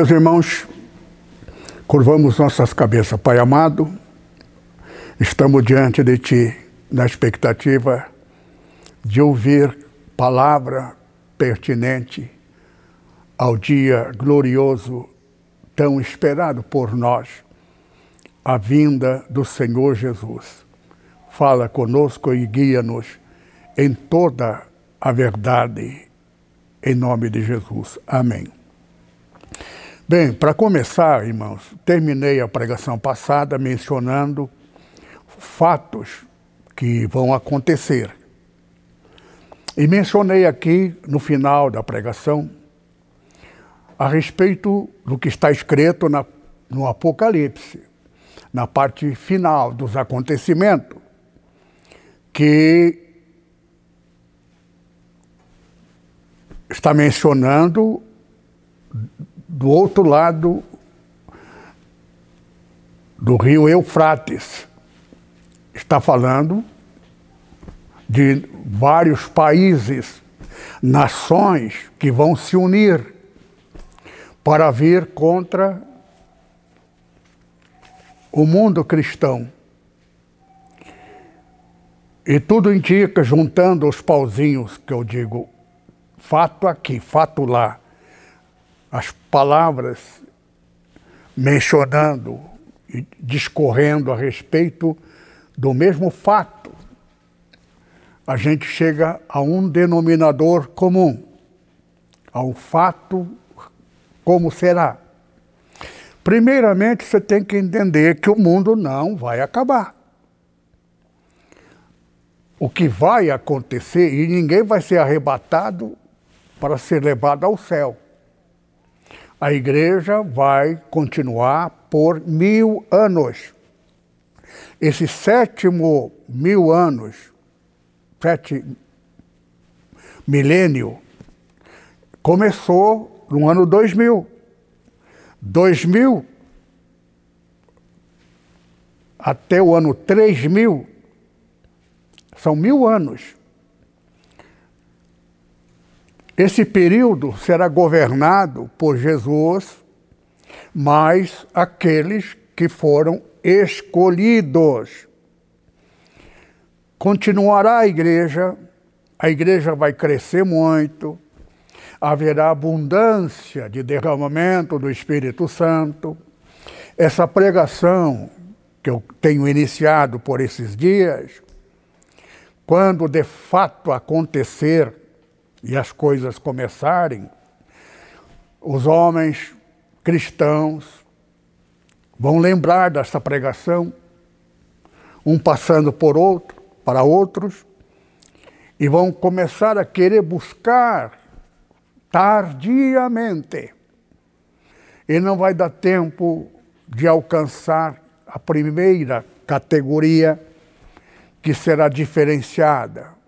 Meus irmãos, curvamos nossas cabeças, Pai amado, estamos diante de Ti na expectativa de ouvir palavra pertinente ao dia glorioso tão esperado por nós, a vinda do Senhor Jesus. Fala conosco e guia-nos em toda a verdade, em nome de Jesus. Amém. Bem, para começar, irmãos, terminei a pregação passada mencionando fatos que vão acontecer. E mencionei aqui no final da pregação a respeito do que está escrito na, no Apocalipse, na parte final dos acontecimentos, que está mencionando do outro lado do rio Eufrates. Está falando de vários países, nações que vão se unir para vir contra o mundo cristão. E tudo indica, juntando os pauzinhos que eu digo, fato aqui, fato lá, as palavras mencionando e discorrendo a respeito do mesmo fato, a gente chega a um denominador comum, ao fato como será. Primeiramente, você tem que entender que o mundo não vai acabar. O que vai acontecer, e ninguém vai ser arrebatado para ser levado ao céu a igreja vai continuar por mil anos. Esse sétimo mil anos, sete milênio, começou no ano 2000. 2000 até o ano 3000 são mil anos. Esse período será governado por Jesus, mais aqueles que foram escolhidos. Continuará a igreja, a igreja vai crescer muito, haverá abundância de derramamento do Espírito Santo. Essa pregação que eu tenho iniciado por esses dias, quando de fato acontecer e as coisas começarem, os homens cristãos vão lembrar dessa pregação, um passando por outro, para outros, e vão começar a querer buscar tardiamente. E não vai dar tempo de alcançar a primeira categoria que será diferenciada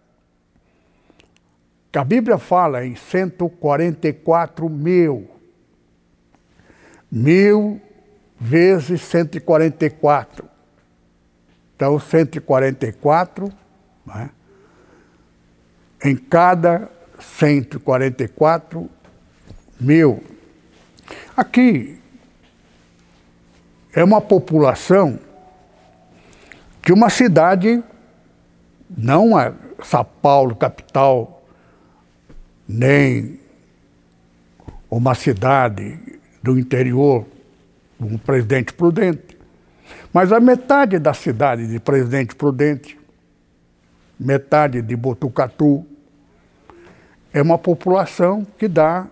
a Bíblia fala em 144 mil. Mil vezes 144. Então, 144, né? em cada 144 mil. Aqui é uma população de uma cidade, não é São Paulo, capital nem uma cidade do interior, um presidente prudente. Mas a metade da cidade de Presidente Prudente, metade de Botucatu, é uma população que dá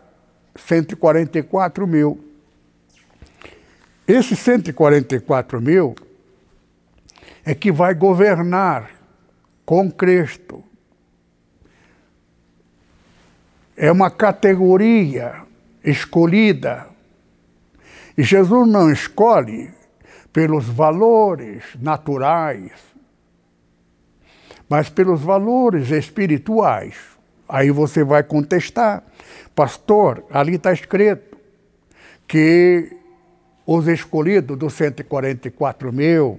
144 mil. Esses 144 mil é que vai governar com Cristo é uma categoria escolhida. E Jesus não escolhe pelos valores naturais, mas pelos valores espirituais. Aí você vai contestar, pastor, ali está escrito que os escolhidos dos 144 mil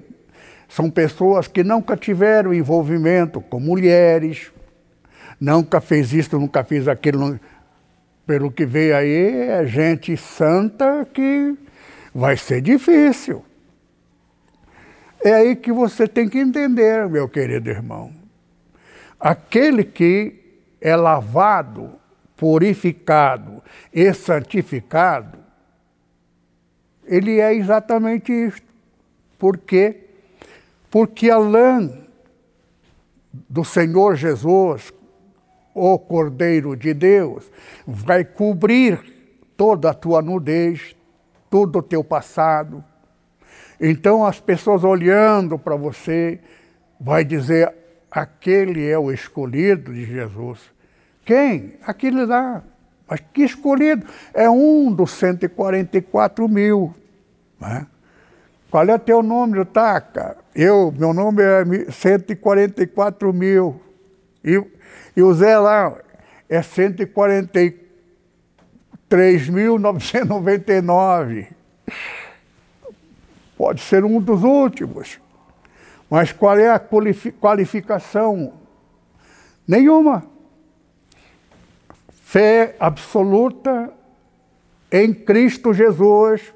são pessoas que nunca tiveram envolvimento com mulheres, nunca fez isso, nunca fez aquilo. pelo que veio aí, é gente santa que vai ser difícil. É aí que você tem que entender, meu querido irmão. Aquele que é lavado, purificado e santificado, ele é exatamente isto. Por quê? Porque a lã do Senhor Jesus, o Cordeiro de Deus, vai cobrir toda a tua nudez, todo o teu passado. Então as pessoas olhando para você vai dizer aquele é o escolhido de Jesus. Quem? Aquele lá. Mas que escolhido? É um dos 144 mil. Né? Qual é teu nome, Taca? Eu, meu nome é 144 mil. E, e o Zé lá é 143.999. Pode ser um dos últimos. Mas qual é a qualificação? Nenhuma. Fé absoluta em Cristo Jesus,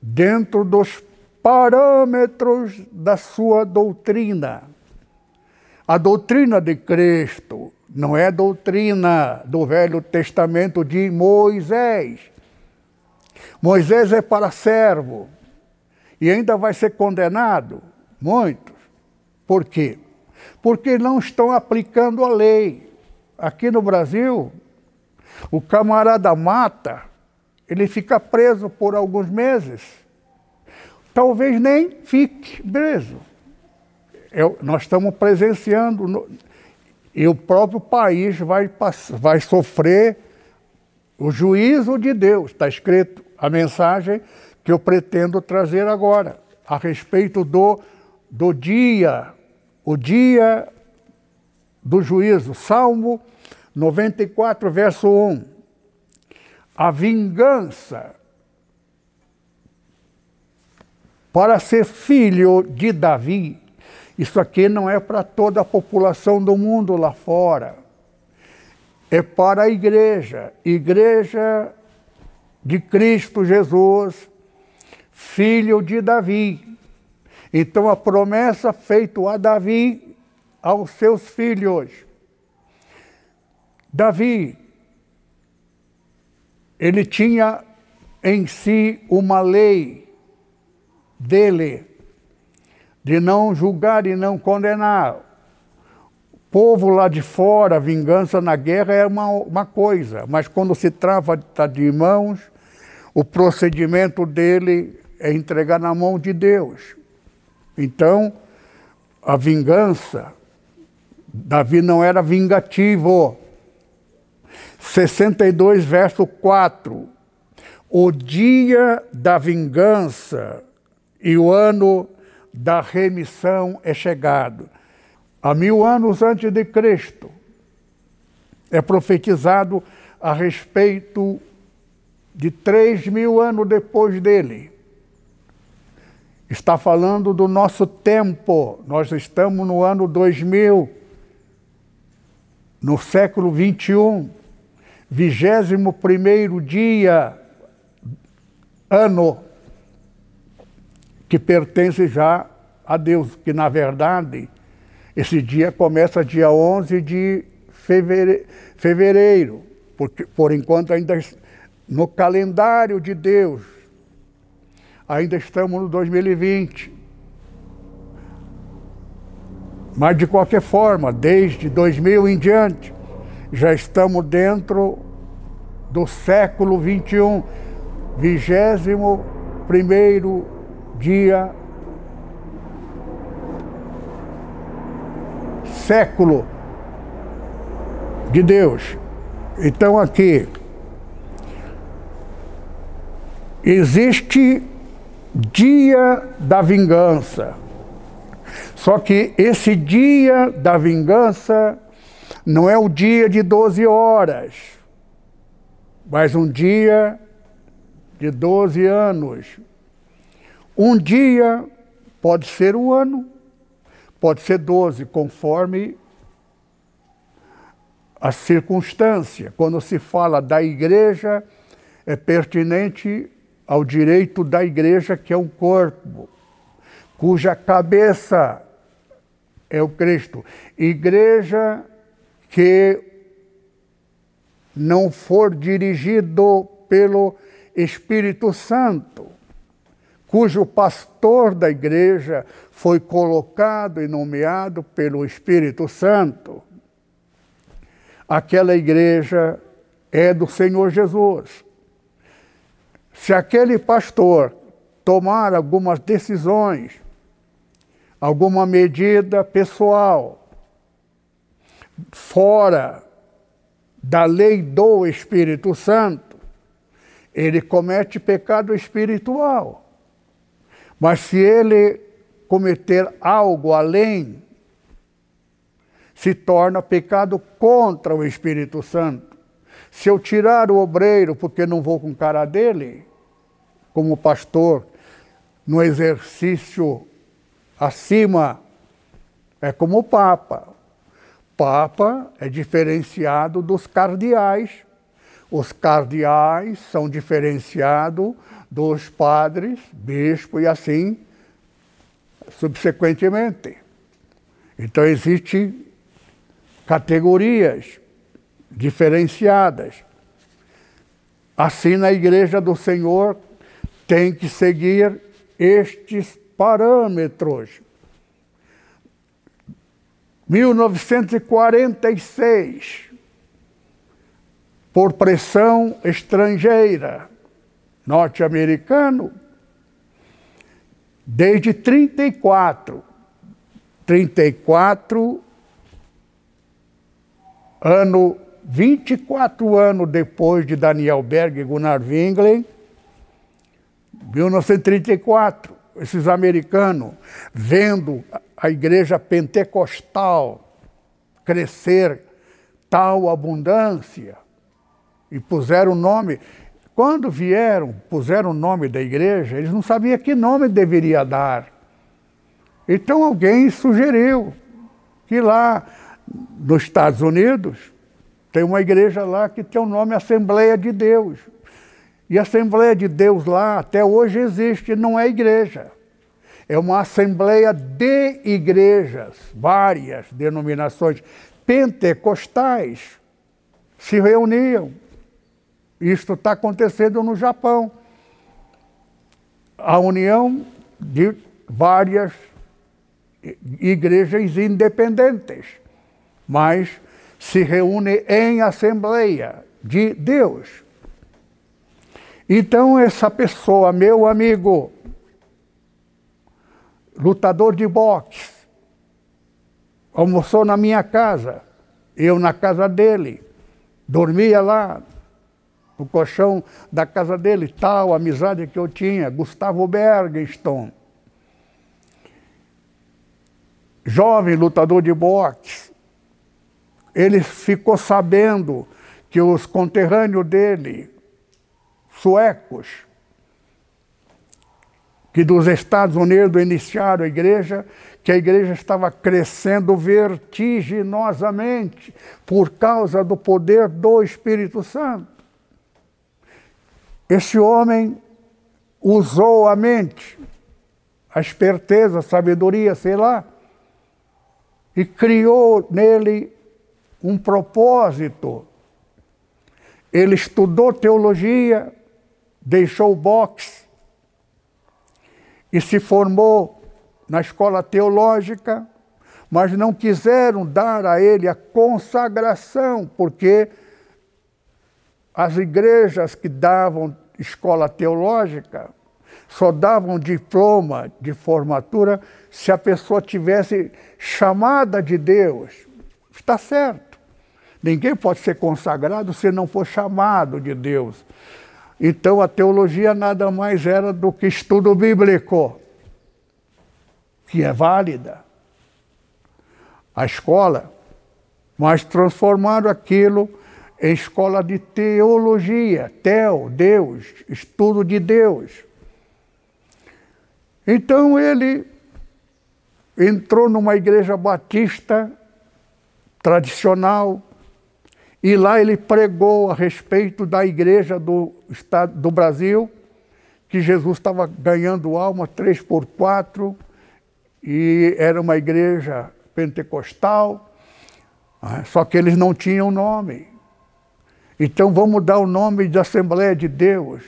dentro dos parâmetros da sua doutrina. A doutrina de Cristo não é doutrina do Velho Testamento de Moisés. Moisés é para servo e ainda vai ser condenado. Muitos. Por quê? Porque não estão aplicando a lei. Aqui no Brasil, o camarada mata, ele fica preso por alguns meses. Talvez nem fique preso. Eu, nós estamos presenciando, no, e o próprio país vai, vai sofrer o juízo de Deus. Está escrito a mensagem que eu pretendo trazer agora, a respeito do do dia, o dia do juízo. Salmo 94, verso 1. A vingança para ser filho de Davi. Isso aqui não é para toda a população do mundo lá fora. É para a igreja, igreja de Cristo Jesus, filho de Davi. Então a promessa feita a Davi aos seus filhos. Davi, ele tinha em si uma lei dele de não julgar e não condenar. O povo lá de fora, vingança na guerra é uma, uma coisa, mas quando se trava de mãos, o procedimento dele é entregar na mão de Deus. Então, a vingança, Davi não era vingativo. 62, verso 4. O dia da vingança e o ano da remissão é chegado. Há mil anos antes de Cristo, é profetizado a respeito de três mil anos depois dele está falando do nosso tempo. Nós estamos no ano 2000, no século 21, vigésimo primeiro dia, ano, que pertence já a Deus, que na verdade esse dia começa dia 11 de fevereiro, porque por enquanto ainda no calendário de Deus, ainda estamos no 2020. Mas, de qualquer forma, desde 2000 em diante, já estamos dentro do século 21, vigésimo primeiro dia século de Deus. Então aqui existe dia da vingança. Só que esse dia da vingança não é o dia de 12 horas, mas um dia de 12 anos. Um dia pode ser um ano, pode ser 12, conforme a circunstância. Quando se fala da igreja, é pertinente ao direito da igreja, que é um corpo, cuja cabeça é o Cristo. Igreja que não for dirigido pelo Espírito Santo, cujo pastor da igreja foi colocado e nomeado pelo Espírito Santo, aquela igreja é do Senhor Jesus. Se aquele pastor tomar algumas decisões, alguma medida pessoal, fora da lei do Espírito Santo, ele comete pecado espiritual. Mas se ele cometer algo além, se torna pecado contra o Espírito Santo. Se eu tirar o obreiro porque não vou com cara dele, como pastor, no exercício acima, é como o Papa. Papa é diferenciado dos cardeais. Os cardeais são diferenciados dos padres, bispo e assim subsequentemente. Então existem categorias diferenciadas. Assim na igreja do Senhor tem que seguir estes parâmetros. 1946, por pressão estrangeira, norte-americano, desde 34, 34, ano 24 anos depois de Daniel Berg e Gunnar Winglen, 1934, esses americanos, vendo a igreja pentecostal crescer tal abundância, e puseram o nome. Quando vieram, puseram o nome da igreja, eles não sabiam que nome deveria dar. Então alguém sugeriu que lá nos Estados Unidos tem uma igreja lá que tem o nome Assembleia de Deus. E a Assembleia de Deus lá até hoje existe, não é igreja. É uma assembleia de igrejas, várias denominações pentecostais se reuniam. Isto está acontecendo no Japão. A união de várias igrejas independentes, mas se reúne em assembleia de Deus. Então, essa pessoa, meu amigo, lutador de boxe, almoçou na minha casa, eu na casa dele, dormia lá no colchão da casa dele, tal amizade que eu tinha, Gustavo Bergenstone. Jovem lutador de boxe, ele ficou sabendo que os conterrâneos dele, suecos, que dos Estados Unidos iniciaram a igreja, que a igreja estava crescendo vertiginosamente por causa do poder do Espírito Santo. Esse homem usou a mente, a esperteza, a sabedoria, sei lá, e criou nele um propósito. Ele estudou teologia, deixou o boxe e se formou na escola teológica, mas não quiseram dar a ele a consagração, porque as igrejas que davam escola teológica só davam diploma de formatura se a pessoa tivesse chamada de Deus. Está certo. Ninguém pode ser consagrado se não for chamado de Deus. Então a teologia nada mais era do que estudo bíblico, que é válida. A escola, mas transformaram aquilo escola de teologia, teo, Deus, estudo de Deus. Então ele entrou numa igreja batista tradicional, E lá ele pregou a respeito da igreja do Estado do Brasil, que Jesus estava ganhando alma três por quatro, e era uma igreja pentecostal, né? só que eles não tinham nome. Então vamos dar o nome de Assembleia de Deus,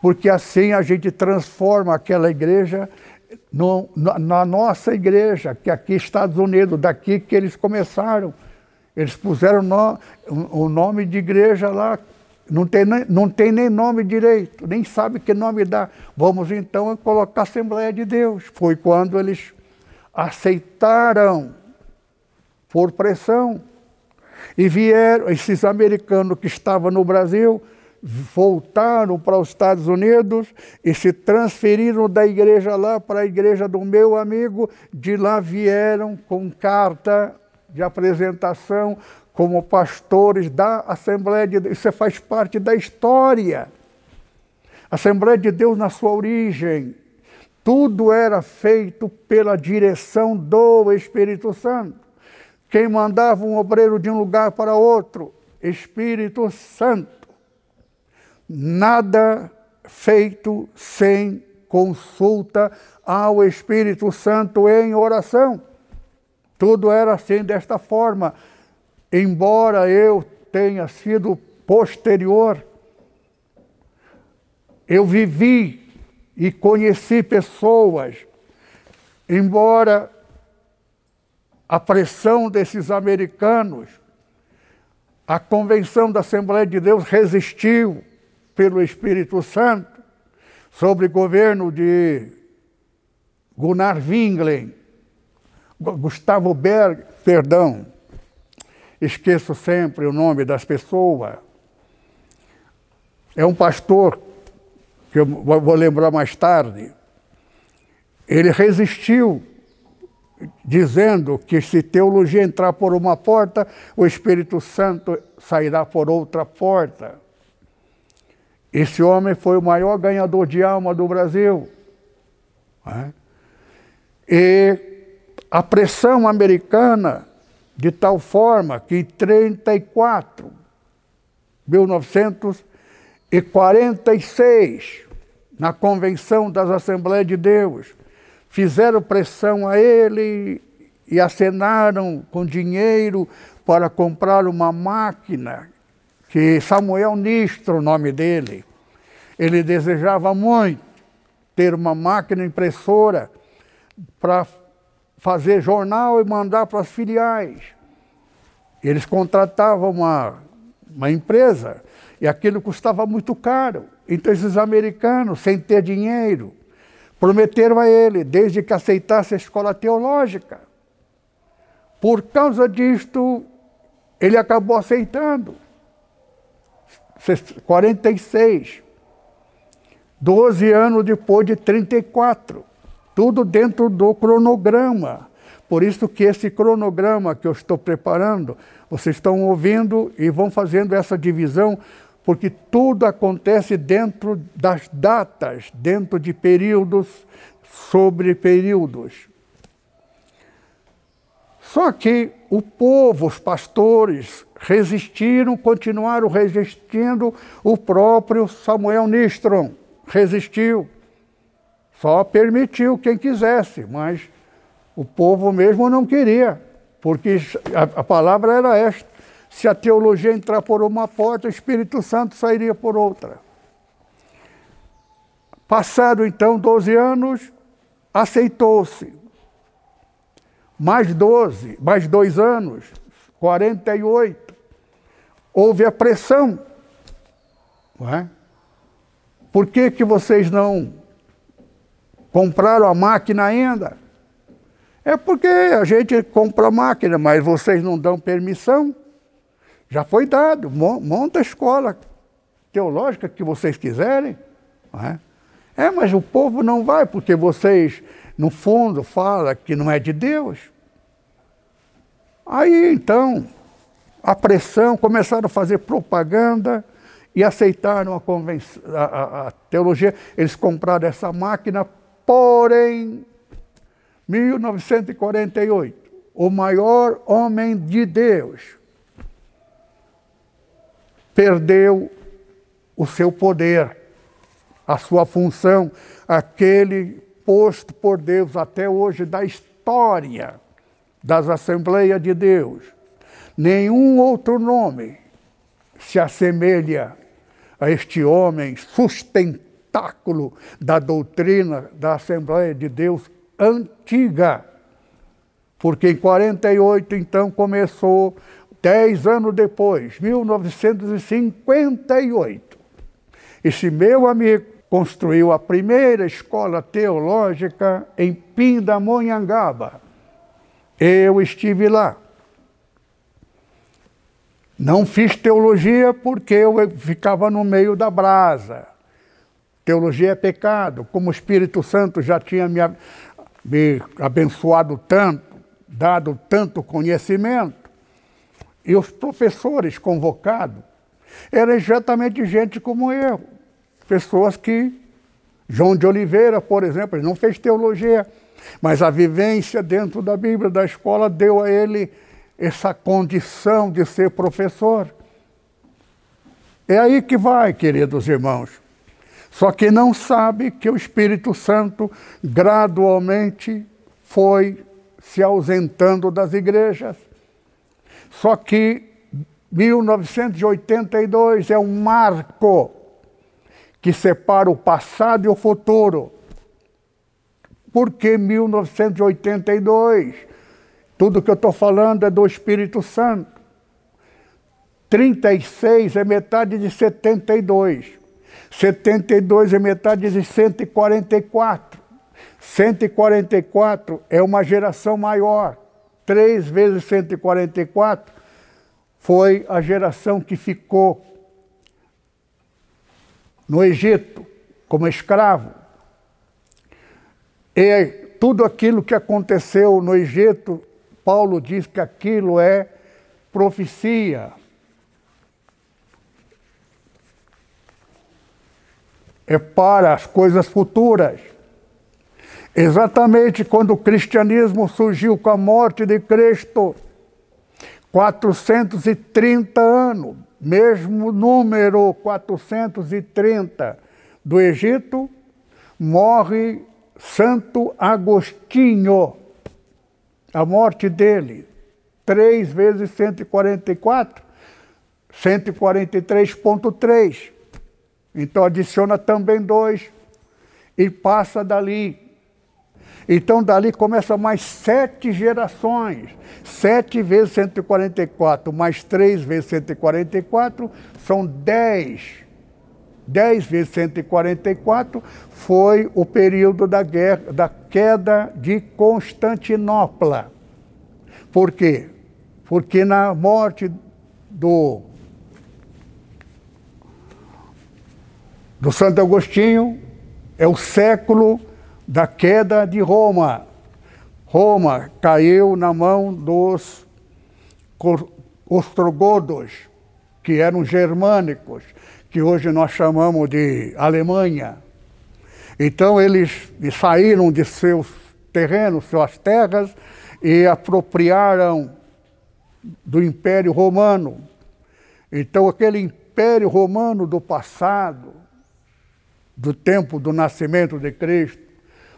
porque assim a gente transforma aquela igreja no, na, na, nossa igreja, que aqui Estados Unidos, daqui que eles começaram. Eles puseram no, o nome de igreja lá, não tem, não tem nem nome direito, nem sabe que nome dá. Vamos então colocar Assembleia de Deus. Foi quando eles aceitaram por pressão. E vieram, esses americanos que estavam no Brasil, voltaram para os Estados Unidos e se transferiram da igreja lá para a igreja do meu amigo. De lá vieram com carta de apresentação como pastores da Assembleia de Deus. Isso faz parte da história. Assembleia de Deus na sua origem. Tudo era feito pela direção do Espírito Santo. Quem mandava um obreiro de um lugar para outro? Espírito Santo. Nada feito sem consulta ao Espírito Santo em oração. Tudo era assim desta forma. Embora eu tenha sido posterior, eu vivi e conheci pessoas, embora a pressão desses americanos, a convenção da Assembleia de Deus resistiu pelo Espírito Santo, sobre o governo de Gunnar Winglen, Gustavo Berg, perdão, esqueço sempre o nome das pessoas. É um pastor, que eu vou lembrar mais tarde. Ele resistiu, dizendo que se teologia entrar por uma porta, o Espírito Santo sairá por outra porta. Esse homem foi o maior ganhador de alma do Brasil. Né? E a pressão americana, de tal forma que em 34, 1946, na Convenção das Assembleias de Deus, fizeram pressão a ele e acenaram com dinheiro para comprar uma máquina que Samuel Nistro, o nome dele, ele desejava muito ter uma máquina impressora para fazer jornal e mandar para as filiais. Eles contratavam uma, uma empresa e aquilo custava muito caro. Então esses americanos, sem ter dinheiro, prometeram a ele, desde que aceitasse a escola teológica. Por causa disto, ele acabou aceitando. 46. 12 anos depois de 34. Tudo dentro do cronograma. Por isso que esse cronograma que eu estou preparando, vocês estão ouvindo e vão fazendo essa divisão, porque tudo acontece dentro das datas, dentro de períodos sobre períodos. Só que o povo, os pastores, resistiram, continuaram resistindo, o próprio Samuel Nistron resistiu. Só permitiu quem quisesse, mas o povo mesmo não queria, porque a, a palavra era esta: se a teologia entrar por uma porta, o Espírito Santo sairia por outra. Passado então 12 anos, aceitou-se. Mais 12, mais dois anos, 48. Houve a pressão. Não é? Por que, que vocês não compraram a máquina ainda? É porque a gente compra a máquina, mas vocês não dão permissão. Já foi dado, monta a escola teológica que vocês quiserem. É? é, mas o povo não vai, porque vocês, no fundo, falam que não é de Deus. Aí então, a pressão, começaram a fazer propaganda e aceitaram a, a, a, a teologia. Eles compraram essa máquina, porém, 1948, o maior homem de Deus, perdeu o seu poder, a sua função, aquele posto por Deus até hoje da história das Assembleias de Deus. Nenhum outro nome se assemelha a este homem sustentáculo da doutrina da Assembleia de Deus antiga. Porque em 48, então, começou, dez anos depois, 1958, esse meu amigo construiu a primeira escola teológica em Pindamonhangaba. Eu estive lá. Não fiz teologia porque eu ficava no meio da brasa. Teologia é pecado. Como o Espírito Santo já tinha me, me abençoado tanto, dado tanto conhecimento, e os professores convocados eram exatamente gente como eu. Pessoas que. João de Oliveira, por exemplo, ele não fez teologia, mas a vivência dentro da Bíblia, da escola, deu a ele essa condição de ser professor. É aí que vai, queridos irmãos. Só que não sabe que o Espírito Santo gradualmente foi se ausentando das igrejas. Só que 1982 é um marco que separa o passado e o futuro. Por que 1982? Tudo que eu estou falando é do Espírito Santo. 36 é metade de 72. 72 é metade de 144. 144 é uma geração maior. 3 vezes 144 foi a geração que ficou no Egito como escravo. E tudo aquilo que aconteceu no Egito Paulo diz que aquilo é profecia. É para as coisas futuras. Exatamente quando o cristianismo surgiu com a morte de Cristo, 430 anos, mesmo número 430 do Egito, morre Santo Agostinho a morte dele, 3 vezes 144, 143,3. Então adiciona também 2 e passa dali. Então dali começa mais sete gerações. 7 vezes 144 mais 3 vezes 144 são 10 10 vezes 144 foi o período da, guerra, da queda de Constantinopla. Por quê? Porque na morte do, do Santo Agostinho é o século da queda de Roma. Roma caiu na mão dos ostrogodos, que eram germânicos que hoje nós chamamos de Alemanha. Então eles saíram de seus terrenos, suas terras, e apropriaram do Império Romano. Então aquele Império Romano do passado, do tempo do nascimento de Cristo,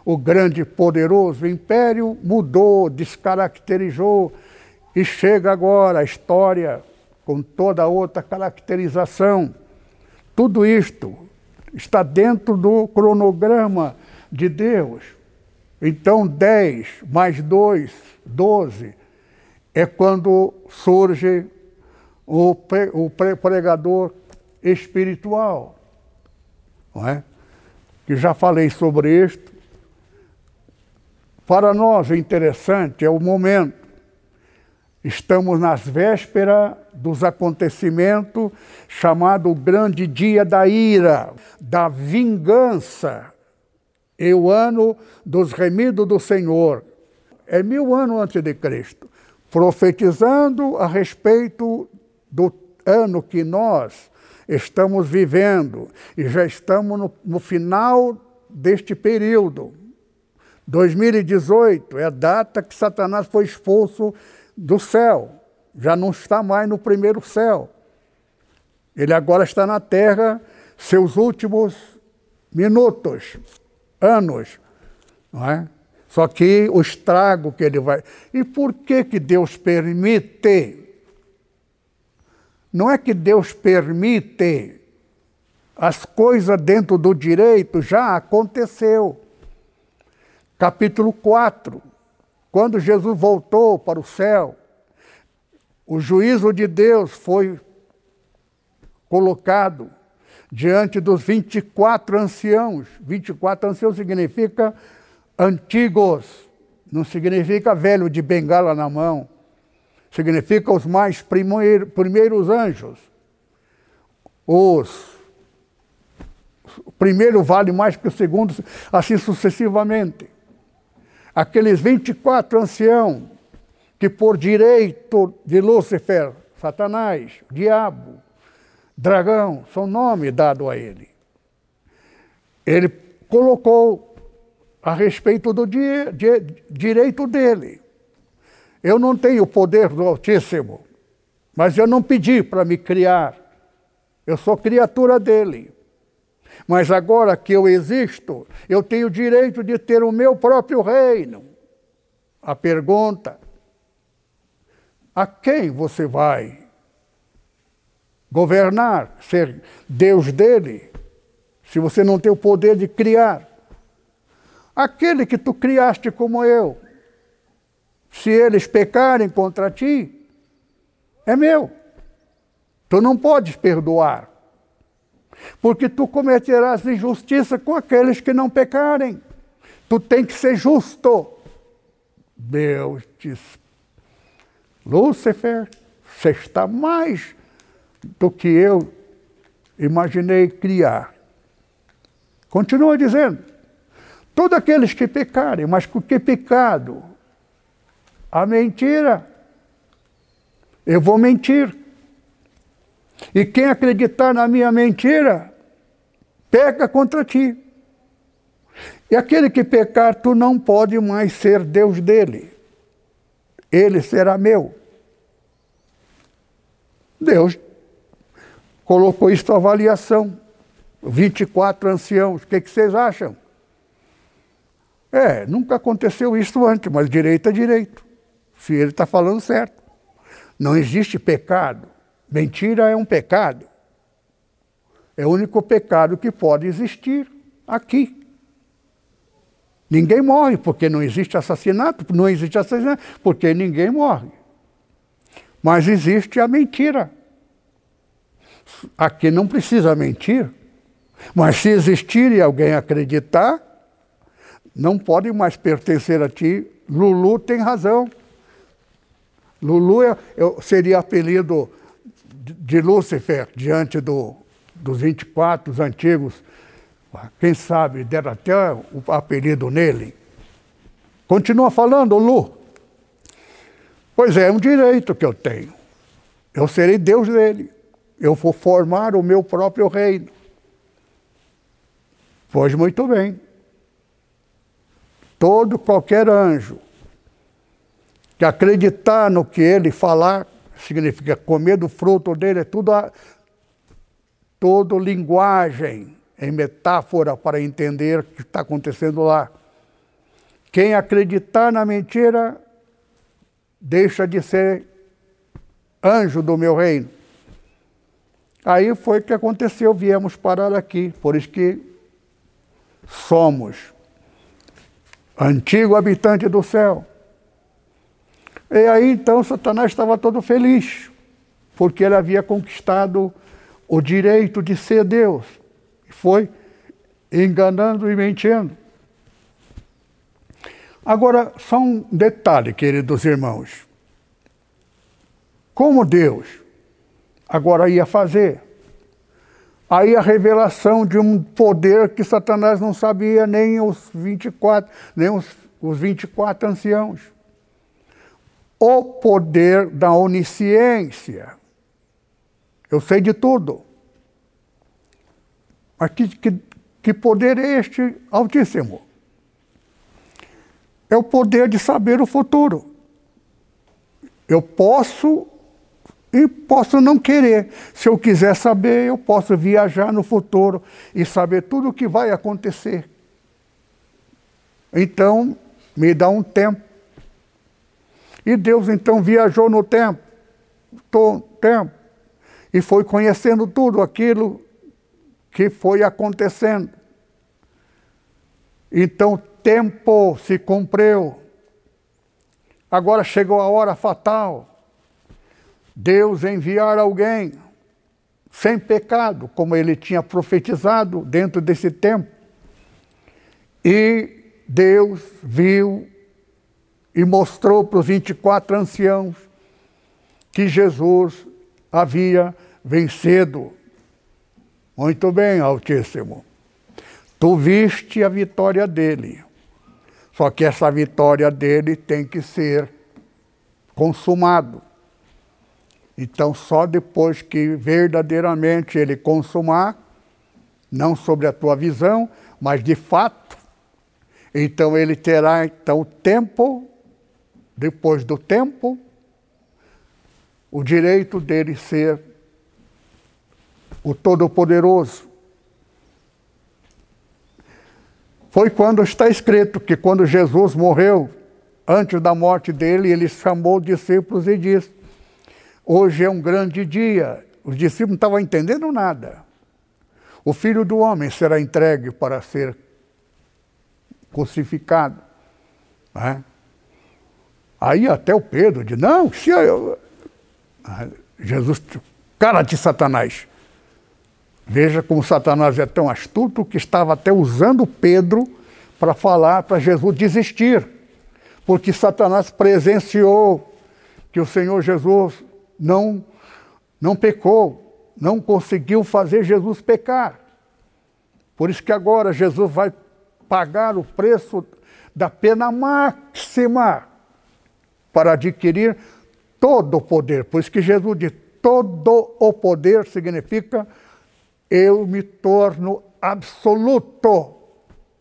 o grande poderoso império mudou, descaracterizou e chega agora a história com toda outra caracterização. Tudo isto está dentro do cronograma de Deus. Então, 10 mais 2, 12, é quando surge o, o pregador espiritual. Não é? Que já falei sobre isto. Para nós, o interessante é o momento Estamos nas vésperas dos acontecimentos chamado Grande Dia da Ira, da vingança. E o ano dos remidos do Senhor. É mil anos antes de Cristo. Profetizando a respeito do ano que nós estamos vivendo. E já estamos no, no final deste período. 2018 é a data que Satanás foi expulso do céu, já não está mais no primeiro céu. Ele agora está na terra, seus últimos minutos, anos, não é? Só que o estrago que ele vai. E por que que Deus permite? Não é que Deus permite as coisas dentro do direito, já aconteceu. Capítulo 4, quando Jesus voltou para o céu, o juízo de Deus foi colocado diante dos 24 anciãos. 24 anciãos significa antigos, não significa velho de bengala na mão, significa os mais primeiro, primeiros anjos. Os o primeiro vale mais que o segundo, assim sucessivamente. Aqueles 24 anciãos que por direito de Lúcifer, Satanás, diabo, dragão, são nome dado a ele. Ele colocou a respeito do di di direito dele. Eu não tenho o poder do Altíssimo, mas eu não pedi para me criar. Eu sou criatura dele. Mas agora que eu existo, eu tenho o direito de ter o meu próprio reino. A pergunta: a quem você vai governar, ser Deus dele, se você não tem o poder de criar? Aquele que tu criaste como eu, se eles pecarem contra ti, é meu. Tu não podes perdoar, porque tu cometerás injustiça com aqueles que não pecarem. Tu tem que ser justo. Deus diz: Lúcifer, você está mais do que eu imaginei criar. Continua dizendo: Todos aqueles que pecarem, mas com que pecado? A mentira. Eu vou mentir. E quem acreditar na minha mentira, peca contra ti. E aquele que pecar, tu não pode mais ser Deus dele. Ele será meu. Deus colocou isso à avaliação. 24 anciãos, o que, que vocês acham? É, nunca aconteceu isso antes, mas direito é direito. Se ele está falando certo. Não existe pecado. Mentira é um pecado. É o único pecado que pode existir aqui. Ninguém morre porque não existe assassinato, não existe assassinato porque ninguém morre. Mas existe a mentira. Aqui não precisa mentir. Mas se existir e alguém acreditar, não pode mais pertencer a ti. Lulu tem razão. Lulu é, é, seria apelido de Lúcifer diante do, dos 24 os antigos. Quem sabe deram até o apelido nele. Continua falando, Lu. Pois é, é um direito que eu tenho. Eu serei Deus dele. Eu vou formar o meu próprio reino. Pois muito bem todo qualquer anjo que acreditar no que ele falar, significa comer do fruto dele, é tudo, a, linguagem, em metáfora para entender o que está acontecendo lá. Quem acreditar na mentira, deixa de ser anjo do meu reino. Aí foi que aconteceu, viemos parar aqui, por isso que somos antigo habitante do céu. E aí então Satanás estava todo feliz, porque ele havia conquistado o direito de ser Deus. E foi enganando e mentindo. Agora, só um detalhe, queridos irmãos. Como Deus agora ia fazer? Aí a revelação de um poder que Satanás não sabia, nem os 24, nem os, os 24 anciãos. O poder da onisciência. Eu sei de tudo. Mas que, que, que poder é este altíssimo? É o poder de saber o futuro. Eu posso E posso não querer. Se eu quiser saber, eu posso viajar no futuro e saber tudo o que vai acontecer. Então, me dá um tempo. E Deus então viajou no tempo, tempo e foi conhecendo tudo aquilo que foi acontecendo. Então, tempo se cumpriu. Agora chegou a hora fatal. Deus enviar alguém sem pecado, como ele tinha profetizado dentro desse tempo. E Deus viu e mostrou para os 24 anciãos que Jesus havia vencido. Muito bem, Altíssimo. Tu viste a vitória dele. Só que essa vitória dele tem que ser consumado. Então, só depois que verdadeiramente ele consumar, não sobre a tua visão, mas de fato, então ele terá então tempo, depois do tempo, o direito dele ser o Todo-Poderoso. Foi quando está escrito que quando Jesus morreu, antes da morte dele, ele chamou os discípulos e disse: Hoje é um grande dia. Os discípulos não estavam entendendo nada. O filho do homem será entregue para ser crucificado. Né? Aí até o Pedro diz: Não, se eu... Ah, Jesus, cara de Satanás. Veja como Satanás é tão astuto que estava até usando Pedro para falar para Jesus desistir. Porque Satanás presenciou que o Senhor Jesus não, não pecou, não conseguiu fazer Jesus pecar. Por isso que agora Jesus vai pagar o preço da pena máxima para adquirir todo o poder. Por isso que Jesus diz: todo o poder significa eu me torno absoluto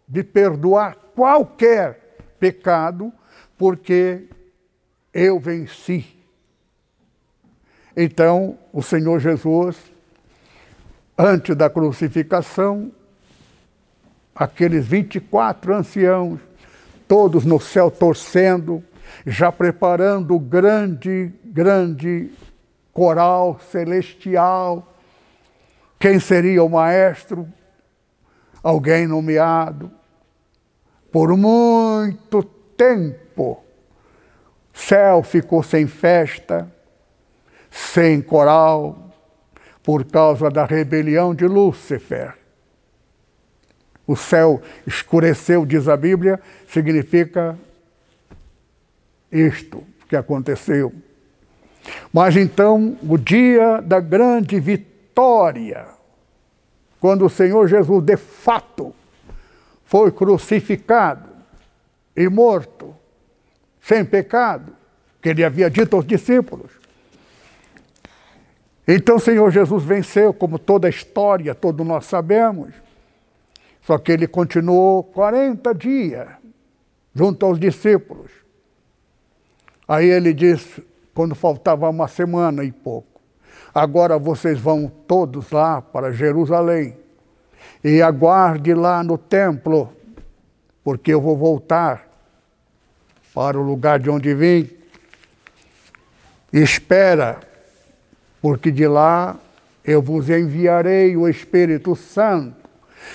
de perdoar qualquer pecado, porque eu venci então, o Senhor Jesus, antes da crucificação, aqueles 24 anciãos, todos no céu torcendo, já preparando o grande, grande coral celestial. Quem seria o maestro? Alguém nomeado. Por muito tempo, céu ficou sem festa sem coral, por causa da rebelião de Lúcifer. O céu escureceu, diz a Bíblia, significa isto que aconteceu. Mas então, o dia da grande vitória, quando o Senhor Jesus de fato foi crucificado e morto, sem pecado, que ele havia dito aos discípulos, então o Senhor Jesus venceu, como toda a história, todos nós sabemos. Só que ele continuou 40 dias junto aos discípulos. Aí ele disse, quando faltava uma semana e pouco, agora vocês vão todos lá para Jerusalém e aguarde lá no templo, porque eu vou voltar para o lugar de onde vim. Espera porque de lá eu vos enviarei o Espírito Santo.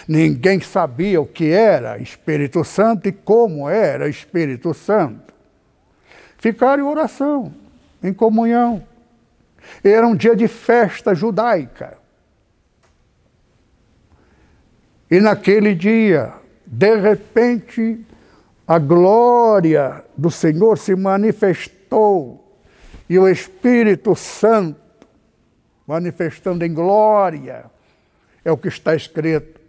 Ninguém sabia o que era Espírito Santo e como era Espírito Santo. Ficaram em oração, em comunhão. Era um dia de festa judaica. E naquele dia, de repente, a glória do Senhor se manifestou e o Espírito Santo manifestando em glória. É o que está escrito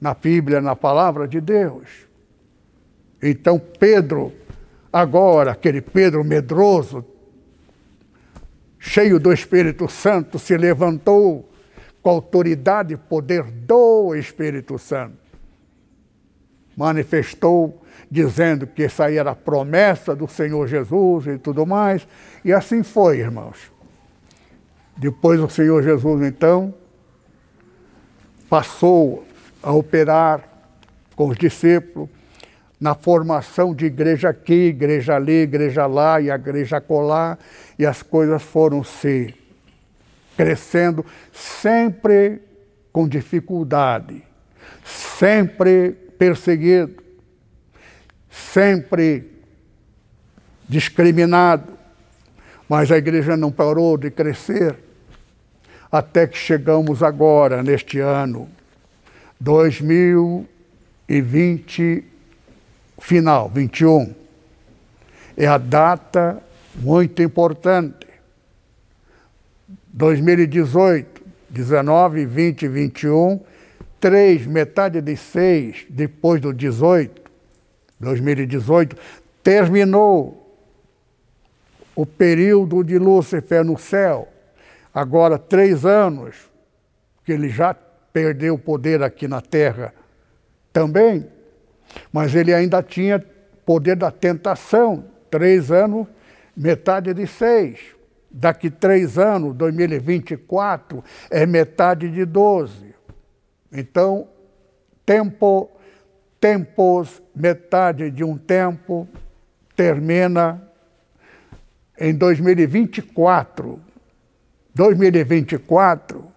na Bíblia, na palavra de Deus. Então Pedro, agora, aquele Pedro medroso, cheio do Espírito Santo, se levantou com autoridade e poder do Espírito Santo. Manifestou dizendo que essa aí era a promessa do Senhor Jesus e tudo mais. E assim foi, irmãos. Depois o Senhor Jesus, então, passou a operar com os discípulos na formação de igreja aqui, igreja ali, igreja lá e a igreja colar, e as coisas foram se crescendo, sempre com dificuldade, sempre perseguido, sempre discriminado, mas a igreja não parou de crescer até que chegamos agora, neste ano, 2020, final, 21. É a data muito importante. 2018, 19, 20, 21, três, metade de seis, depois do 18, 2018, terminou o período de Lúcifer no céu. Agora, três anos, que ele já perdeu o poder aqui na terra também, mas ele ainda tinha poder da tentação. Três anos, metade de seis. Daqui três anos, 2024, é metade de doze. Então, tempo, tempos, metade de um tempo, termina em 2024, 2024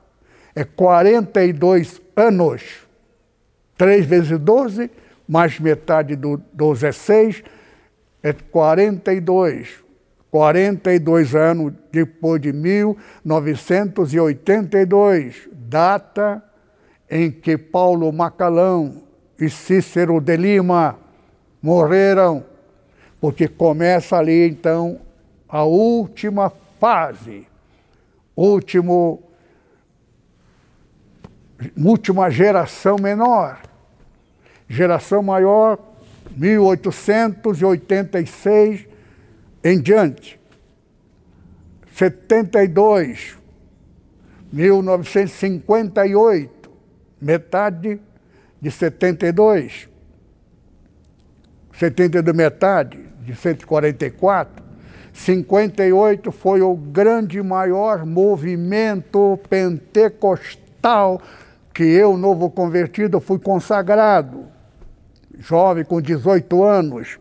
é 42 anos. 3 vezes 12, mais metade do 12 é 6, é 42. 42 anos depois de 1982, data em que Paulo Macalão e Cícero de Lima morreram, porque começa ali então a última fase, último, última geração menor. Geração maior, 1886 em diante. 72, 1958, metade de 72. 72 metade de 144. 58 foi o grande maior movimento pentecostal que eu, novo convertido, fui consagrado. Jovem com 18 anos,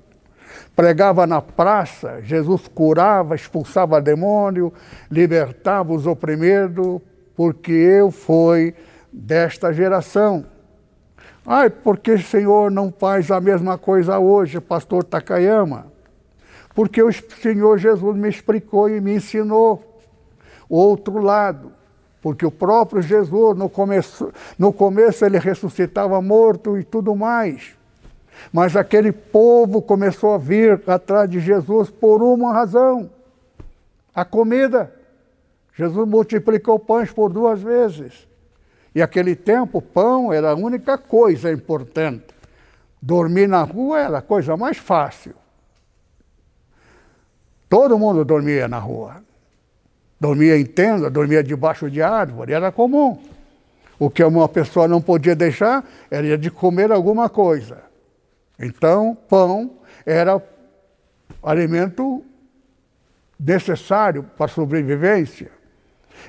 pregava na praça, Jesus curava, expulsava demônio, libertava os oprimidos, porque eu fui desta geração. Ai, porque o Senhor não faz a mesma coisa hoje, pastor Takayama? porque o Senhor Jesus me explicou e me ensinou o outro lado. Porque o próprio Jesus, no começo, no começo, ele ressuscitava morto e tudo mais. Mas aquele povo começou a vir atrás de Jesus por uma razão: a comida. Jesus multiplicou pães por duas vezes. E aquele tempo, pão era a única coisa importante. Dormir na rua era a coisa mais fácil. Todo mundo dormia na rua. Dormia em tenda, dormia debaixo de árvore, era comum. O que uma pessoa não podia deixar era de comer alguma coisa. Então, pão era alimento necessário para a sobrevivência.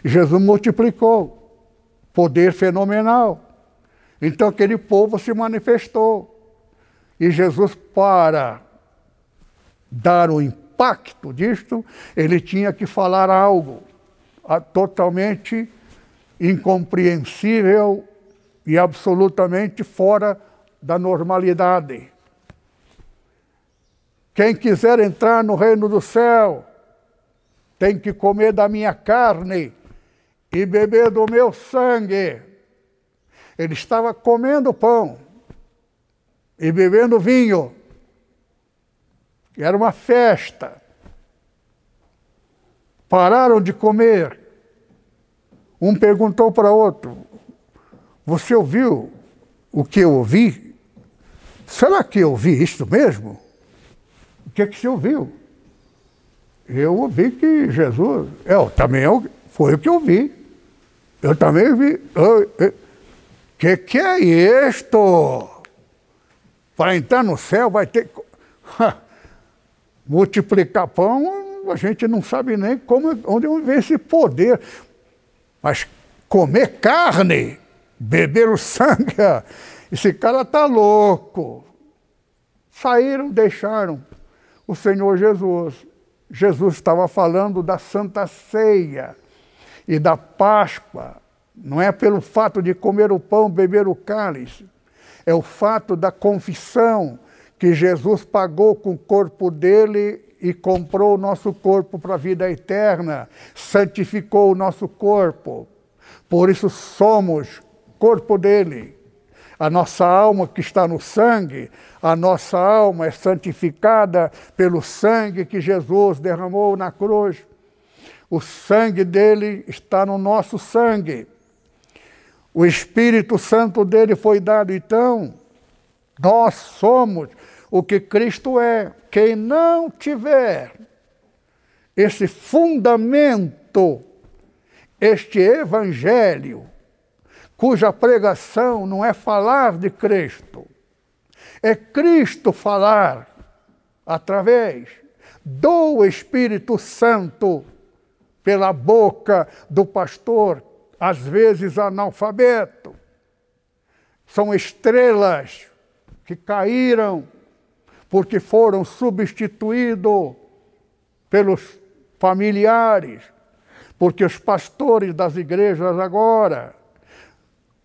Jesus multiplicou. Poder fenomenal. Então aquele povo se manifestou. E Jesus, para dar o impacto, disto, ele tinha que falar algo totalmente incompreensível e absolutamente fora da normalidade. Quem quiser entrar no reino do céu tem que comer da minha carne e beber do meu sangue. Ele estava comendo pão e bebendo vinho era uma festa. Pararam de comer. Um perguntou para outro: Você ouviu o que eu ouvi? Será que eu ouvi isto mesmo? O que, é que você ouviu? Eu ouvi que Jesus. Eu também foi o que eu vi. Eu também vi. O que, que é isto? Para entrar no céu vai ter. multiplicar pão, a gente não sabe nem como, onde vem esse poder. Mas comer carne, beber o sangue, esse cara tá louco. Saíram, deixaram o Senhor Jesus. Jesus estava falando da Santa Ceia e da Páscoa. Não é pelo fato de comer o pão, beber o cálice. É o fato da confissão que Jesus pagou com o corpo dele e comprou o nosso corpo para a vida eterna, santificou o nosso corpo. Por isso somos corpo dele. A nossa alma que está no sangue, a nossa alma é santificada pelo sangue que Jesus derramou na cruz. O sangue dele está no nosso sangue. O Espírito Santo dele foi dado, então, nós somos o que Cristo é. Quem não tiver esse fundamento, este evangelho, cuja pregação não é falar de Cristo, é Cristo falar através do Espírito Santo pela boca do pastor, às vezes analfabeto. São estrelas que caíram porque foram substituídos pelos familiares, porque os pastores das igrejas agora,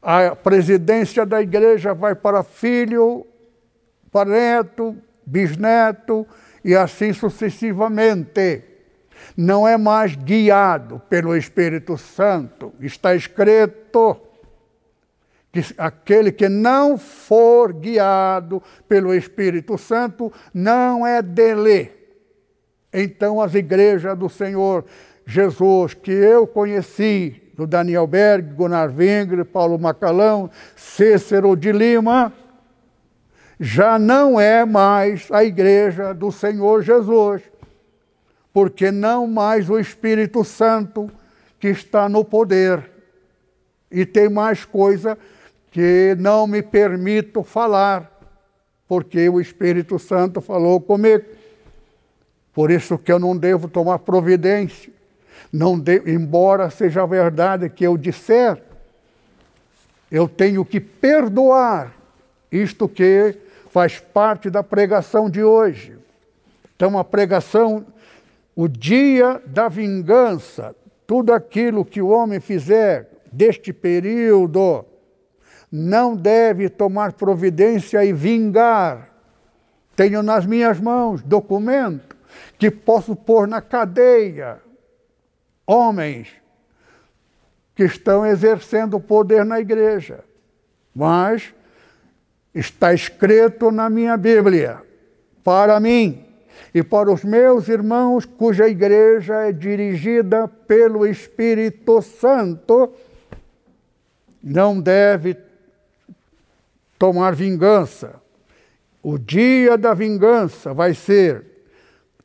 a presidência da igreja vai para filho, para neto, bisneto e assim sucessivamente. Não é mais guiado pelo Espírito Santo. Está escrito que aquele que não for guiado pelo Espírito Santo não é dele. Então, as igrejas do Senhor Jesus que eu conheci, do Daniel Berg, Gunnar Wengler, Paulo Macalão, Cícero de Lima, já não é mais a igreja do Senhor Jesus, porque não mais o Espírito Santo que está no poder. E tem mais coisa que não me permito falar, porque o Espírito Santo falou comigo. Por isso que eu não devo tomar providência. Não devo, embora seja verdade que eu disser, eu tenho que perdoar isto que faz parte da pregação de hoje. Então, a pregação, o dia da vingança, tudo aquilo que o homem fizer deste período, não deve tomar providência e vingar. Tenho nas minhas mãos documento que posso pôr na cadeia homens que estão exercendo poder na igreja. Mas está escrito na minha Bíblia, para mim e para os meus irmãos cuja igreja é dirigida pelo Espírito Santo, não deve tomar vingança. O dia da vingança vai ser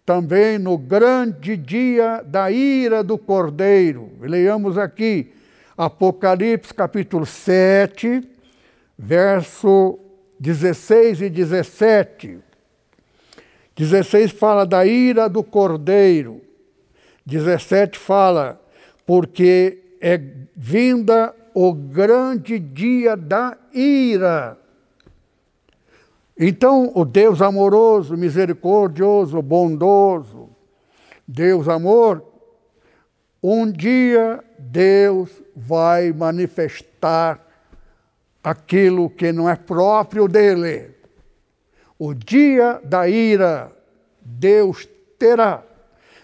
também no grande dia da ira do Cordeiro. Leiamos aqui Apocalipse capítulo 7, verso 16 e 17. 16 fala da ira do Cordeiro. 17 fala, porque é vinda o grande dia da ira então, o Deus amoroso, misericordioso, bondoso, Deus amor, um dia Deus vai manifestar aquilo que não é próprio dele. O dia da ira, Deus terá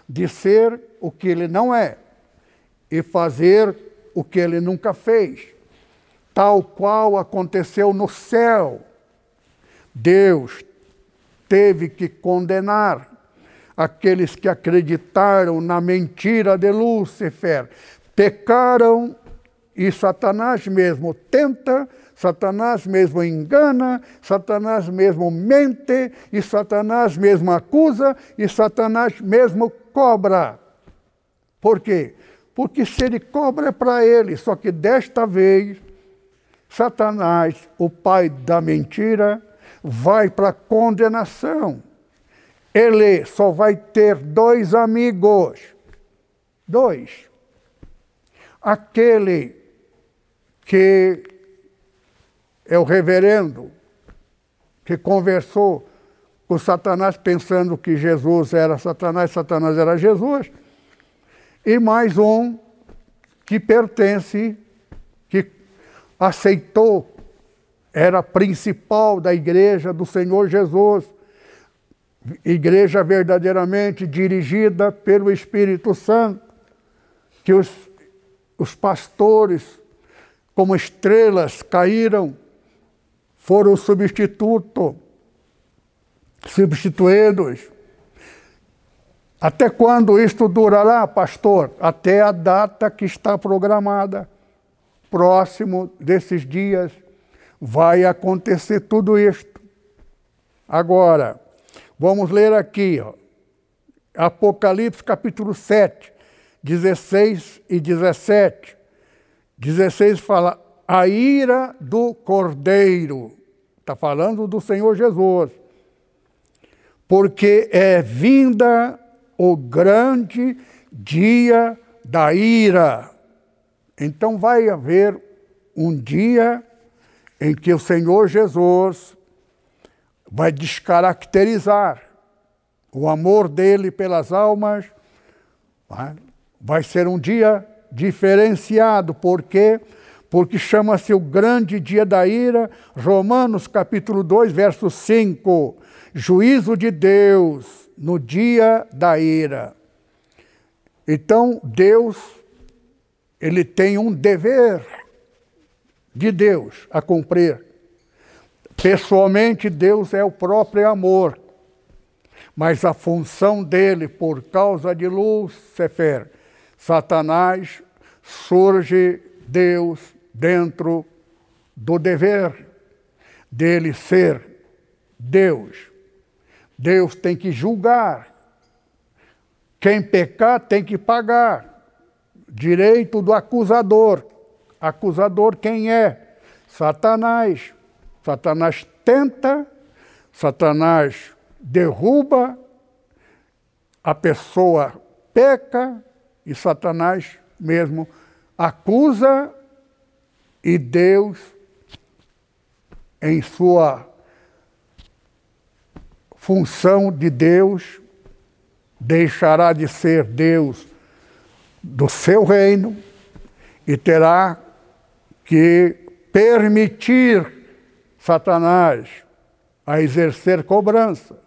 de ser o que ele não é e fazer o que ele nunca fez, tal qual aconteceu no céu Deus teve que condenar aqueles que acreditaram na mentira de Lúcifer. Pecaram e Satanás mesmo tenta, Satanás mesmo engana, Satanás mesmo mente, e Satanás mesmo acusa, e Satanás mesmo cobra. Por quê? Porque se ele cobra é para ele, só que desta vez, Satanás, o pai da mentira, vai para condenação. Ele só vai ter dois amigos. Dois. aquele que é o reverendo, que conversou com Satanás pensando que Jesus era Satanás, Satanás era Jesus, e mais um que pertence, que aceitou, era principal da igreja do Senhor Jesus, igreja verdadeiramente dirigida pelo Espírito Santo, que os, os pastores, como estrelas, caíram, foram substituto substituídos. Até quando isto durará, pastor? Até a data que está programada. Próximo desses dias vai acontecer tudo isto. Agora, vamos ler aqui, ó, Apocalipse capítulo 7, 16 e 17. 16 fala: a ira do cordeiro. Está falando do Senhor Jesus porque é vinda o grande dia da ira. Então vai haver um dia em que o Senhor Jesus vai descaracterizar o amor dele pelas almas. Vai ser um dia diferenciado, por quê? Porque chama-se o grande dia da ira, Romanos capítulo 2, verso 5 juízo de Deus no dia da ira. Então, Deus, ele tem um dever de Deus a cumprir. Pessoalmente, Deus é o próprio amor, mas a função dele, por causa de Lúcifer, Satanás, surge Deus dentro do dever dele ser Deus. Deus tem que julgar. Quem pecar tem que pagar. Direito do acusador. Acusador quem é? Satanás. Satanás tenta, Satanás derruba, a pessoa peca e Satanás mesmo acusa e Deus, em sua função de Deus, deixará de ser Deus do seu reino e terá que permitir Satanás a exercer cobrança.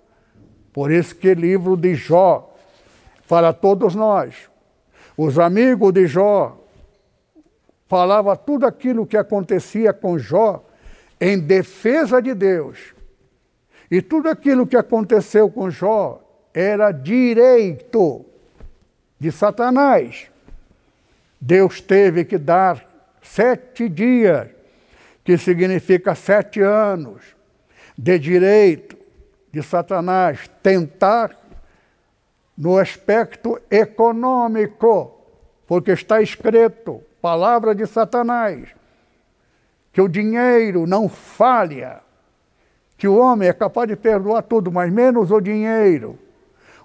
Por isso que livro de Jó, para todos nós, os amigos de Jó falava tudo aquilo que acontecia com Jó em defesa de Deus e tudo aquilo que aconteceu com Jó era direito de Satanás. Deus teve que dar sete dias, que significa sete anos, de direito de Satanás tentar no aspecto econômico, porque está escrito, palavra de Satanás, que o dinheiro não falha que o homem é capaz de perdoar tudo, mas menos o dinheiro.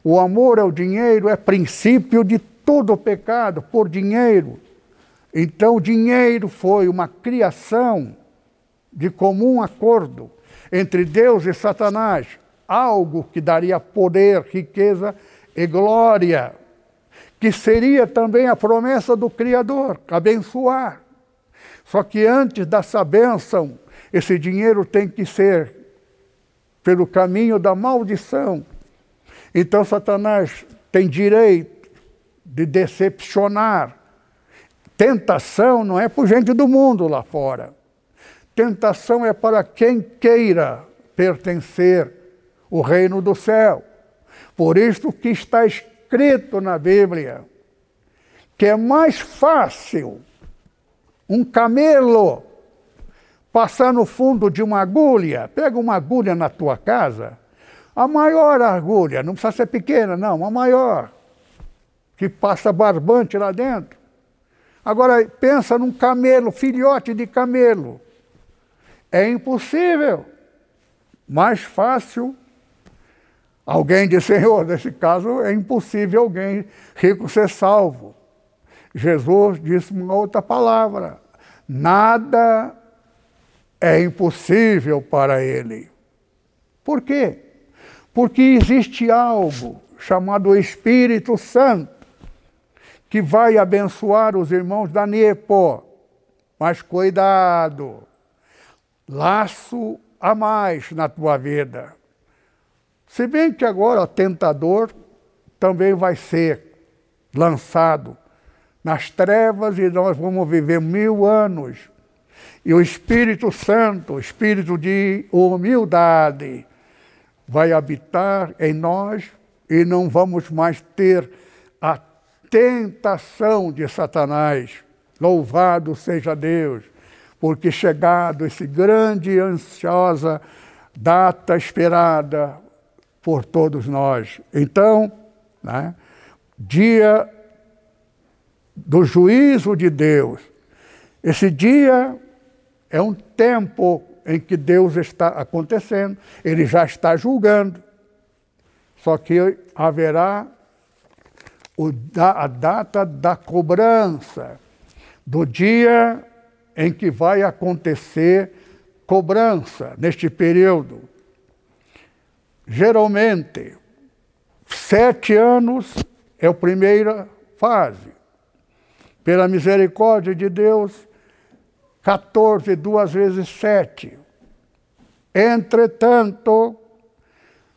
O amor ao dinheiro é princípio de todo pecado, por dinheiro. Então, o dinheiro foi uma criação de comum acordo entre Deus e Satanás, algo que daria poder, riqueza e glória, que seria também a promessa do Criador, abençoar. Só que antes dessa bênção, esse dinheiro tem que ser pelo caminho da maldição. Então Satanás tem direito de decepcionar. Tentação não é por gente do mundo lá fora. Tentação é para quem queira pertencer ao reino do céu. Por isso que está escrito na Bíblia que é mais fácil um camelo passar no fundo de uma agulha, pega uma agulha na tua casa, a maior agulha, não precisa ser pequena, não, a maior, que passa barbante lá dentro. Agora pensa num camelo, filhote de camelo. É impossível. Mais fácil. Alguém diz, Senhor, nesse caso é impossível alguém rico ser salvo. Jesus disse uma outra palavra: nada é impossível para ele. Por quê? Porque existe algo chamado Espírito Santo que vai abençoar os irmãos da Nepo. Mas cuidado, laço a mais na tua vida. Se bem que agora o tentador também vai ser lançado nas trevas e nós vamos viver mil anos. E o Espírito Santo, Espírito de humildade, vai habitar em nós e não vamos mais ter tentação de Satanás. Louvado seja Deus, porque chegado esse grande e ansiosa data esperada por todos nós. Então, né, dia do juízo de Deus. Esse dia é um tempo em que Deus está acontecendo, ele já está julgando. Só que haverá a data da cobrança, do dia em que vai acontecer cobrança neste período. Geralmente, sete anos é a primeira fase. Pela misericórdia de Deus, 14, duas vezes sete. Entretanto,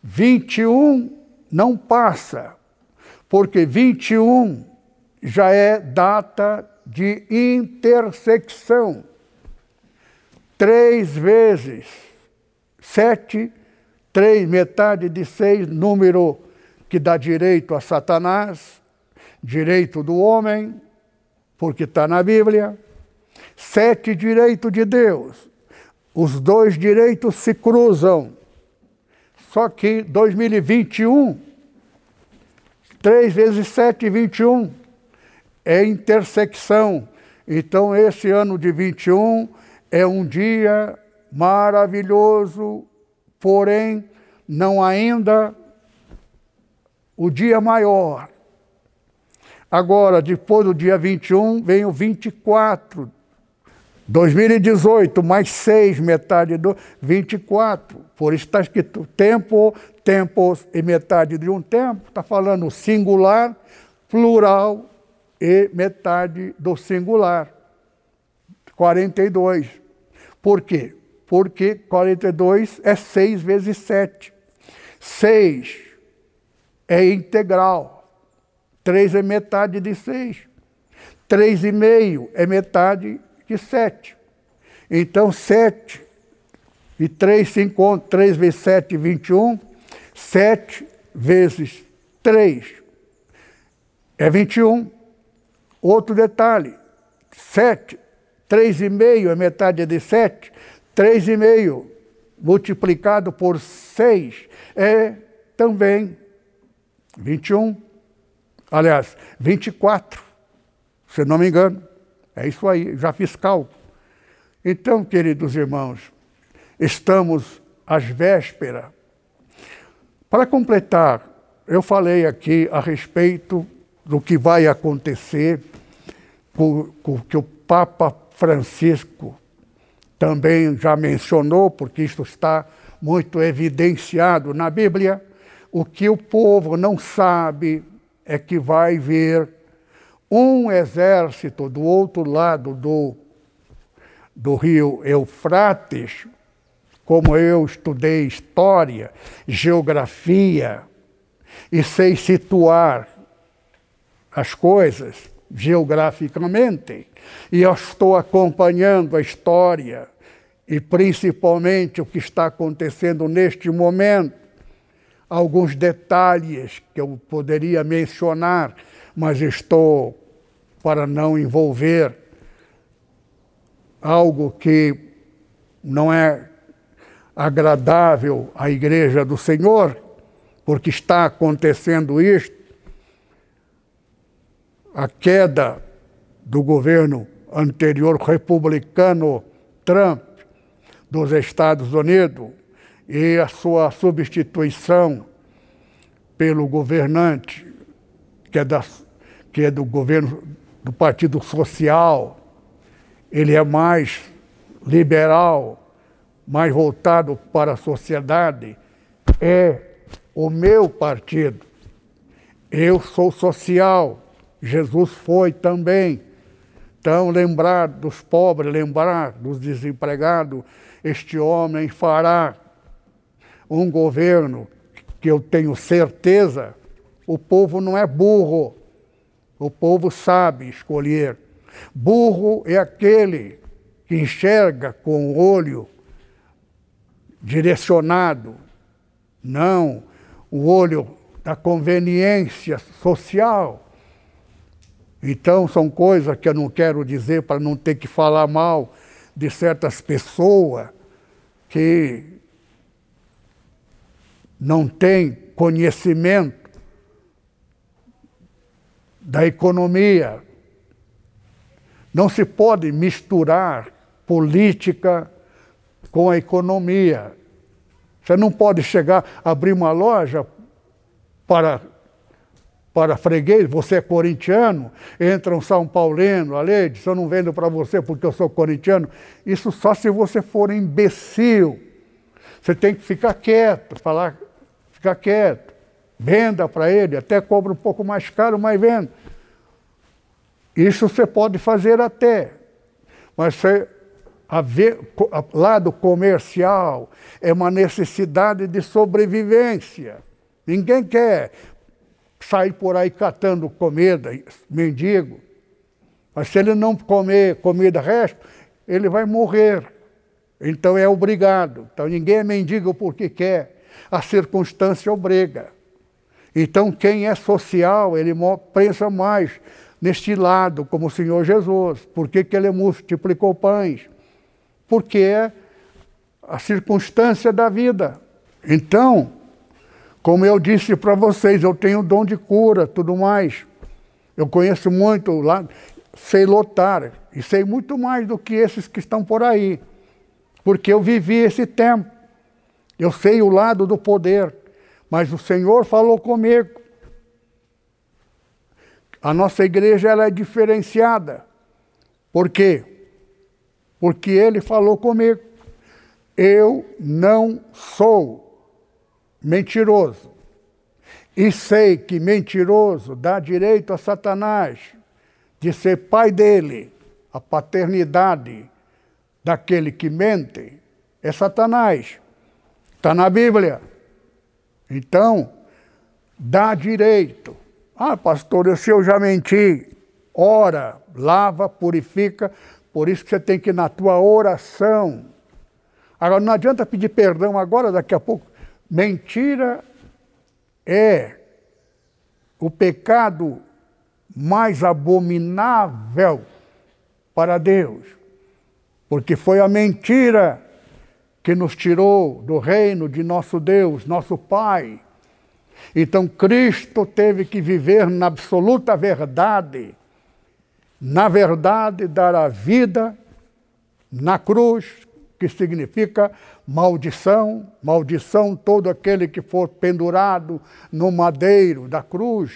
21 não passa, porque 21 já é data de intersecção. Três vezes sete, três, metade de seis, número que dá direito a Satanás, direito do homem, porque está na Bíblia. Sete, direito de Deus. Os dois direitos se cruzam. Só que 2021 3 vezes 7, 21. É intersecção. Então, esse ano de 21 é um dia maravilhoso, porém, não ainda o dia maior. Agora, depois do dia 21, vem o 24. 2018, mais seis, metade do 24. Por isso está escrito tempo tempos e metade de um tempo, está falando singular, plural e metade do singular. 42. Por quê? Porque 42 é 6 vezes 7. 6 é integral. 3 é metade de 6. 3,5 é metade de 7. Então, 7 e 3 se encontram. 3 vezes 7, 21. 7 vezes 3 é 21. Outro detalhe: 7, 3,5 é metade de 7, 3,5 multiplicado por 6 é também 21. Aliás, 24, se não me engano. É isso aí, já fiz cálculo. Então, queridos irmãos, estamos às vésperas para completar, eu falei aqui a respeito do que vai acontecer, com, com, que o Papa Francisco também já mencionou, porque isso está muito evidenciado na Bíblia. O que o povo não sabe é que vai vir um exército do outro lado do, do rio Eufrates como eu estudei história, geografia e sei situar as coisas geograficamente, e eu estou acompanhando a história e principalmente o que está acontecendo neste momento, alguns detalhes que eu poderia mencionar, mas estou para não envolver algo que não é agradável à igreja do Senhor, porque está acontecendo isto, a queda do governo anterior republicano Trump dos Estados Unidos e a sua substituição pelo governante que é, da, que é do governo do Partido Social, ele é mais liberal, mais voltado para a sociedade, é o meu partido. Eu sou social, Jesus foi também. Então, lembrar dos pobres, lembrar dos desempregados, este homem fará um governo que eu tenho certeza, o povo não é burro, o povo sabe escolher. Burro é aquele que enxerga com o olho direcionado, não o olho da conveniência social. Então, são coisas que eu não quero dizer para não ter que falar mal de certas pessoas que não têm conhecimento da economia. Não se pode misturar política com a economia. Você não pode chegar, abrir uma loja para, para freguês, você é corintiano, entra um São Paulino ali, diz, eu não vendo para você porque eu sou corintiano. Isso só se você for imbecil. Você tem que ficar quieto, falar, ficar quieto. Venda para ele, até cobra um pouco mais caro, mas venda. Isso você pode fazer até. Mas você a ver, lado comercial é uma necessidade de sobrevivência. Ninguém quer sair por aí catando comida, mendigo. Mas se ele não comer comida resto, ele vai morrer. Então é obrigado. Então ninguém é mendigo porque quer. A circunstância obriga. Então quem é social, ele pensa mais neste lado, como o Senhor Jesus. Por que, que ele multiplicou pães? porque é a circunstância da vida. Então, como eu disse para vocês, eu tenho dom de cura, tudo mais. Eu conheço muito lá, sei lotar e sei muito mais do que esses que estão por aí, porque eu vivi esse tempo. Eu sei o lado do poder, mas o Senhor falou comigo. A nossa igreja ela é diferenciada. Por quê? porque ele falou comigo. Eu não sou mentiroso. E sei que mentiroso dá direito a Satanás de ser pai dele. A paternidade daquele que mente é Satanás. Está na Bíblia. Então, dá direito. Ah, pastor, se eu já menti, ora, lava, purifica, por isso que você tem que ir na tua oração. Agora, não adianta pedir perdão agora, daqui a pouco. Mentira é o pecado mais abominável para Deus. Porque foi a mentira que nos tirou do reino de nosso Deus, nosso Pai. Então Cristo teve que viver na absoluta verdade na verdade, dar a vida na cruz, que significa maldição, maldição todo aquele que for pendurado no madeiro da cruz,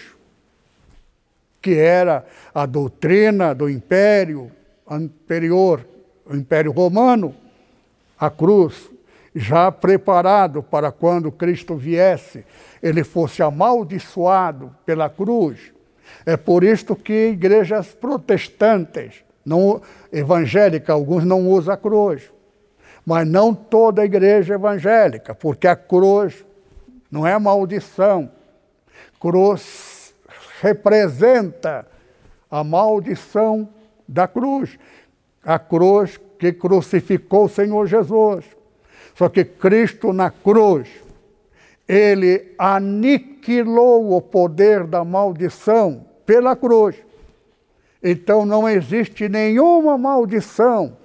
que era a doutrina do império anterior, o Império Romano, a cruz, já preparado para quando Cristo viesse, ele fosse amaldiçoado pela cruz é por isso que igrejas protestantes, não, evangélica, alguns não usam a cruz. Mas não toda igreja evangélica, porque a cruz não é maldição. Cruz representa a maldição da cruz. A cruz que crucificou o Senhor Jesus. Só que Cristo na cruz, ele aniquilou o poder da maldição pela cruz. Então não existe nenhuma maldição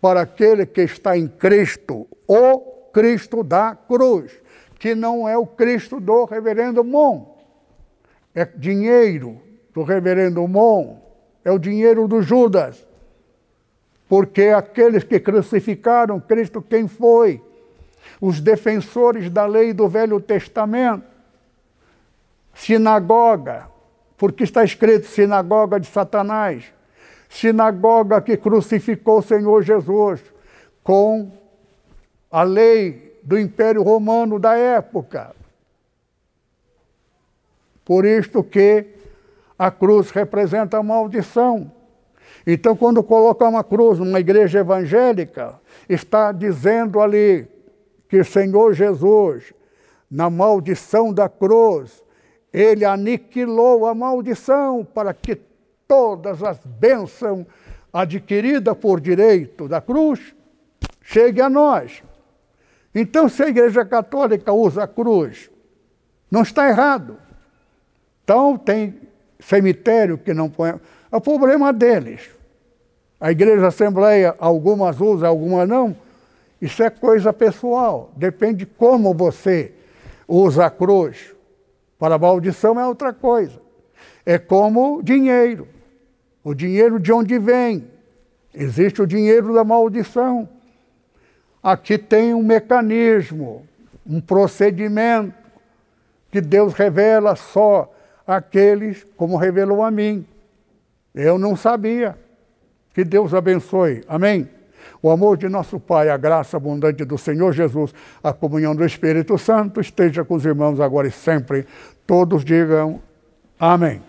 para aquele que está em Cristo, o Cristo da cruz, que não é o Cristo do reverendo Mon. É dinheiro do reverendo Mon, é o dinheiro do Judas. Porque aqueles que crucificaram Cristo, quem foi? Os defensores da lei do Velho Testamento, sinagoga, porque está escrito sinagoga de Satanás, sinagoga que crucificou o Senhor Jesus com a lei do Império Romano da época. Por isto que a cruz representa a maldição. Então, quando coloca uma cruz numa igreja evangélica, está dizendo ali que o Senhor Jesus, na maldição da cruz, ele aniquilou a maldição para que todas as bênçãos adquiridas por direito da cruz cheguem a nós. Então, se a Igreja Católica usa a cruz, não está errado. Então, tem cemitério que não põe. É o problema deles. A Igreja Assembleia, algumas usam, algumas não. Isso é coisa pessoal. Depende de como você usa a cruz. Para a maldição é outra coisa. É como dinheiro. O dinheiro de onde vem? Existe o dinheiro da maldição. Aqui tem um mecanismo, um procedimento que Deus revela só àqueles como revelou a mim. Eu não sabia. Que Deus abençoe. Amém? O amor de nosso Pai, a graça abundante do Senhor Jesus, a comunhão do Espírito Santo esteja com os irmãos agora e sempre. Todos digam amém.